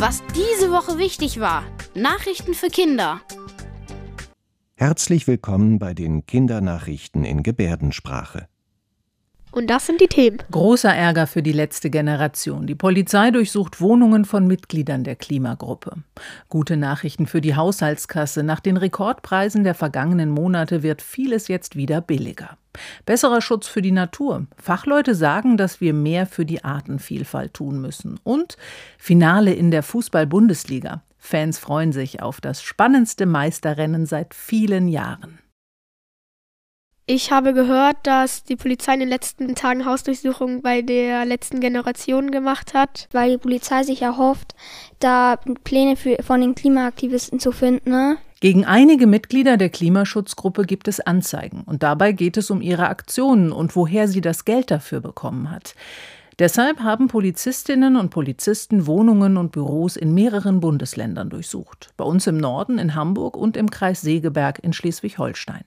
Was diese Woche wichtig war. Nachrichten für Kinder. Herzlich willkommen bei den Kindernachrichten in Gebärdensprache. Und das sind die Themen. Großer Ärger für die letzte Generation. Die Polizei durchsucht Wohnungen von Mitgliedern der Klimagruppe. Gute Nachrichten für die Haushaltskasse. Nach den Rekordpreisen der vergangenen Monate wird vieles jetzt wieder billiger. Besserer Schutz für die Natur. Fachleute sagen, dass wir mehr für die Artenvielfalt tun müssen. Und Finale in der Fußball-Bundesliga. Fans freuen sich auf das spannendste Meisterrennen seit vielen Jahren. Ich habe gehört, dass die Polizei in den letzten Tagen Hausdurchsuchungen bei der letzten Generation gemacht hat. Weil die Polizei sich erhofft, da Pläne für, von den Klimaaktivisten zu finden. Ne? Gegen einige Mitglieder der Klimaschutzgruppe gibt es Anzeigen. Und dabei geht es um ihre Aktionen und woher sie das Geld dafür bekommen hat. Deshalb haben Polizistinnen und Polizisten Wohnungen und Büros in mehreren Bundesländern durchsucht. Bei uns im Norden, in Hamburg und im Kreis Segeberg in Schleswig-Holstein.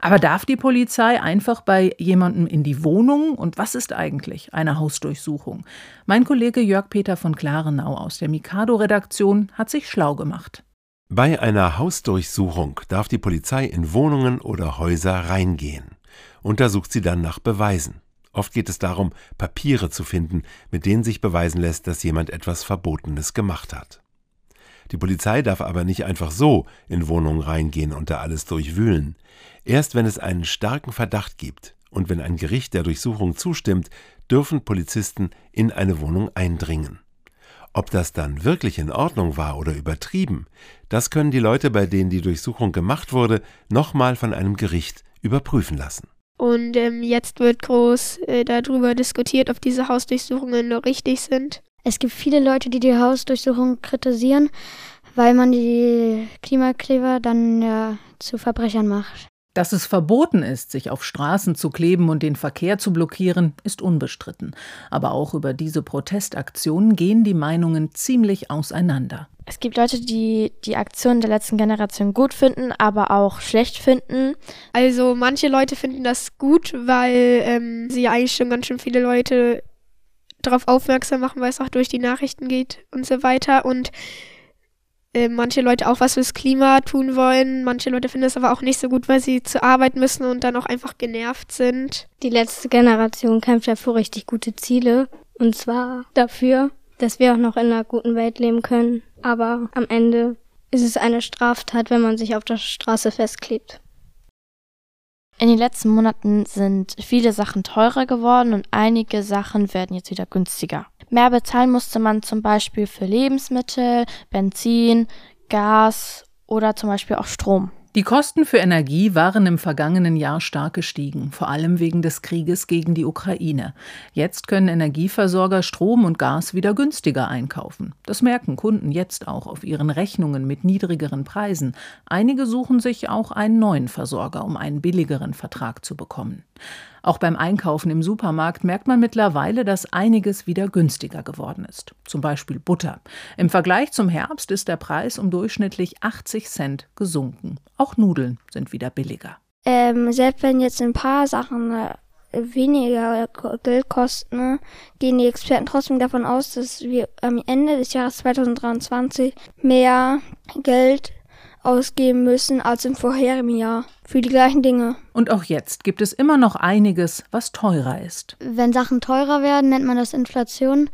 Aber darf die Polizei einfach bei jemandem in die Wohnung? Und was ist eigentlich eine Hausdurchsuchung? Mein Kollege Jörg Peter von Klarenau aus der Mikado-Redaktion hat sich schlau gemacht. Bei einer Hausdurchsuchung darf die Polizei in Wohnungen oder Häuser reingehen. Untersucht sie dann nach Beweisen. Oft geht es darum, Papiere zu finden, mit denen sich beweisen lässt, dass jemand etwas Verbotenes gemacht hat. Die Polizei darf aber nicht einfach so in Wohnungen reingehen und da alles durchwühlen. Erst wenn es einen starken Verdacht gibt und wenn ein Gericht der Durchsuchung zustimmt, dürfen Polizisten in eine Wohnung eindringen. Ob das dann wirklich in Ordnung war oder übertrieben, das können die Leute, bei denen die Durchsuchung gemacht wurde, nochmal von einem Gericht überprüfen lassen. Und ähm, jetzt wird groß äh, darüber diskutiert, ob diese Hausdurchsuchungen noch richtig sind. Es gibt viele Leute, die die Hausdurchsuchung kritisieren, weil man die Klimakleber dann ja zu Verbrechern macht. Dass es verboten ist, sich auf Straßen zu kleben und den Verkehr zu blockieren, ist unbestritten. Aber auch über diese Protestaktionen gehen die Meinungen ziemlich auseinander. Es gibt Leute, die die Aktion der letzten Generation gut finden, aber auch schlecht finden. Also manche Leute finden das gut, weil ähm, sie eigentlich schon ganz schön viele Leute darauf aufmerksam machen, weil es auch durch die Nachrichten geht und so weiter. Und äh, manche Leute auch was fürs Klima tun wollen. Manche Leute finden es aber auch nicht so gut, weil sie zur Arbeit müssen und dann auch einfach genervt sind. Die letzte Generation kämpft ja für richtig gute Ziele. Und zwar dafür, dass wir auch noch in einer guten Welt leben können. Aber am Ende ist es eine Straftat, wenn man sich auf der Straße festklebt. In den letzten Monaten sind viele Sachen teurer geworden und einige Sachen werden jetzt wieder günstiger. Mehr bezahlen musste man zum Beispiel für Lebensmittel, Benzin, Gas oder zum Beispiel auch Strom. Die Kosten für Energie waren im vergangenen Jahr stark gestiegen, vor allem wegen des Krieges gegen die Ukraine. Jetzt können Energieversorger Strom und Gas wieder günstiger einkaufen. Das merken Kunden jetzt auch auf ihren Rechnungen mit niedrigeren Preisen. Einige suchen sich auch einen neuen Versorger, um einen billigeren Vertrag zu bekommen. Auch beim Einkaufen im Supermarkt merkt man mittlerweile, dass einiges wieder günstiger geworden ist. Zum Beispiel Butter. Im Vergleich zum Herbst ist der Preis um durchschnittlich 80 Cent gesunken. Auch Nudeln sind wieder billiger. Ähm, selbst wenn jetzt ein paar Sachen äh, weniger Geld kosten, ne, gehen die Experten trotzdem davon aus, dass wir am Ende des Jahres 2023 mehr Geld ausgeben müssen als im vorherigen Jahr für die gleichen Dinge. Und auch jetzt gibt es immer noch einiges, was teurer ist. Wenn Sachen teurer werden, nennt man das Inflation.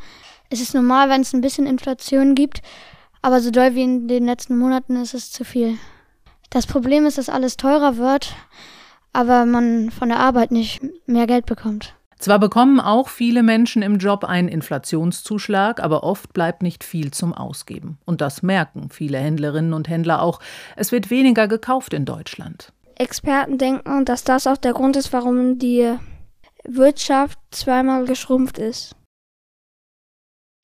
Es ist normal, wenn es ein bisschen Inflation gibt, aber so doll wie in den letzten Monaten ist es zu viel. Das Problem ist, dass alles teurer wird, aber man von der Arbeit nicht mehr Geld bekommt. Zwar bekommen auch viele Menschen im Job einen Inflationszuschlag, aber oft bleibt nicht viel zum Ausgeben. Und das merken viele Händlerinnen und Händler auch. Es wird weniger gekauft in Deutschland. Experten denken, dass das auch der Grund ist, warum die Wirtschaft zweimal geschrumpft ist.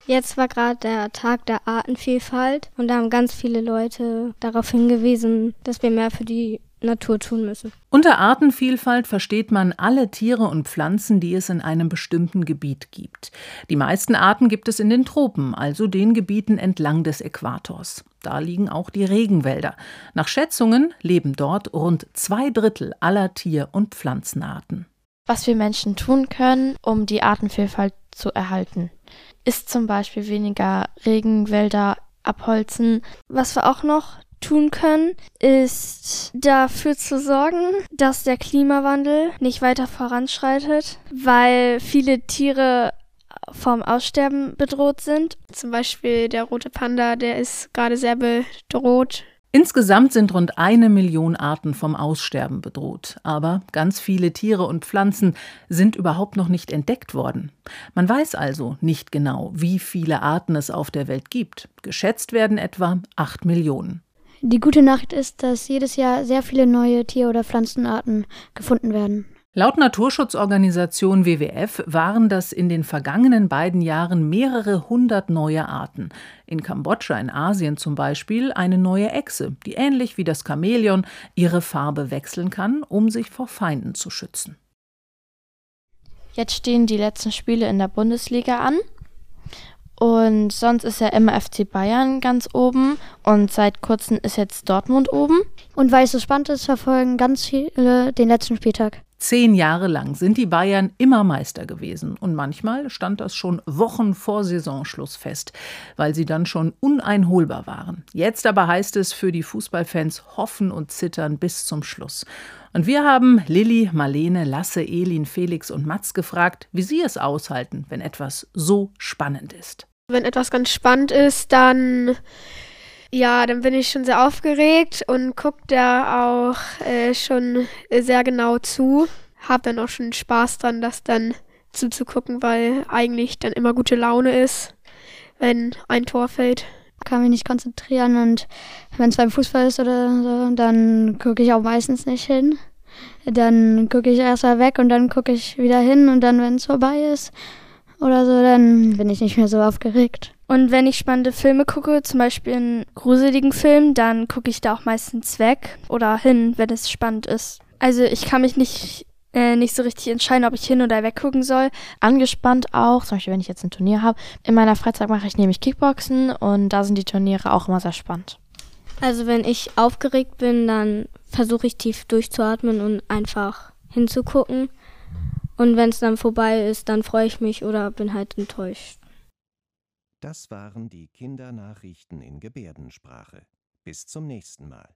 Jetzt war gerade der Tag der Artenvielfalt und da haben ganz viele Leute darauf hingewiesen, dass wir mehr für die Natur tun müssen. Unter Artenvielfalt versteht man alle Tiere und Pflanzen, die es in einem bestimmten Gebiet gibt. Die meisten Arten gibt es in den Tropen, also den Gebieten entlang des Äquators. Da liegen auch die Regenwälder. Nach Schätzungen leben dort rund zwei Drittel aller Tier- und Pflanzenarten. Was wir Menschen tun können, um die Artenvielfalt zu erhalten, ist zum Beispiel weniger Regenwälder abholzen. Was wir auch noch tun können, ist dafür zu sorgen, dass der Klimawandel nicht weiter voranschreitet, weil viele Tiere vom Aussterben bedroht sind. Zum Beispiel der rote Panda, der ist gerade sehr bedroht. Insgesamt sind rund eine Million Arten vom Aussterben bedroht. Aber ganz viele Tiere und Pflanzen sind überhaupt noch nicht entdeckt worden. Man weiß also nicht genau, wie viele Arten es auf der Welt gibt. Geschätzt werden etwa acht Millionen. Die gute Nachricht ist, dass jedes Jahr sehr viele neue Tier- oder Pflanzenarten gefunden werden. Laut Naturschutzorganisation WWF waren das in den vergangenen beiden Jahren mehrere hundert neue Arten. In Kambodscha in Asien zum Beispiel eine neue Echse, die ähnlich wie das Chamäleon ihre Farbe wechseln kann, um sich vor Feinden zu schützen. Jetzt stehen die letzten Spiele in der Bundesliga an. Und sonst ist ja immer FC Bayern ganz oben und seit kurzem ist jetzt Dortmund oben. Und weil es so spannend ist, verfolgen ganz viele den letzten Spieltag. Zehn Jahre lang sind die Bayern immer Meister gewesen und manchmal stand das schon Wochen vor Saisonschluss fest, weil sie dann schon uneinholbar waren. Jetzt aber heißt es für die Fußballfans hoffen und zittern bis zum Schluss. Und wir haben Lilly, Marlene, Lasse, Elin, Felix und Mats gefragt, wie sie es aushalten, wenn etwas so spannend ist. Wenn etwas ganz spannend ist, dann ja, dann bin ich schon sehr aufgeregt und gucke da auch äh, schon sehr genau zu. Hab dann auch schon Spaß dran, das dann zuzugucken, weil eigentlich dann immer gute Laune ist, wenn ein Tor fällt. Kann mich nicht konzentrieren und wenn es beim Fußball ist oder so, dann gucke ich auch meistens nicht hin. Dann gucke ich erst mal weg und dann gucke ich wieder hin und dann, wenn es vorbei ist oder so, dann bin ich nicht mehr so aufgeregt. Und wenn ich spannende Filme gucke, zum Beispiel einen gruseligen Film, dann gucke ich da auch meistens weg oder hin, wenn es spannend ist. Also ich kann mich nicht, äh, nicht so richtig entscheiden, ob ich hin oder weg gucken soll. Angespannt auch, zum Beispiel wenn ich jetzt ein Turnier habe. In meiner Freizeit mache ich nämlich Kickboxen und da sind die Turniere auch immer sehr spannend. Also wenn ich aufgeregt bin, dann versuche ich tief durchzuatmen und einfach hinzugucken. Und wenn es dann vorbei ist, dann freue ich mich oder bin halt enttäuscht. Das waren die Kindernachrichten in Gebärdensprache. Bis zum nächsten Mal.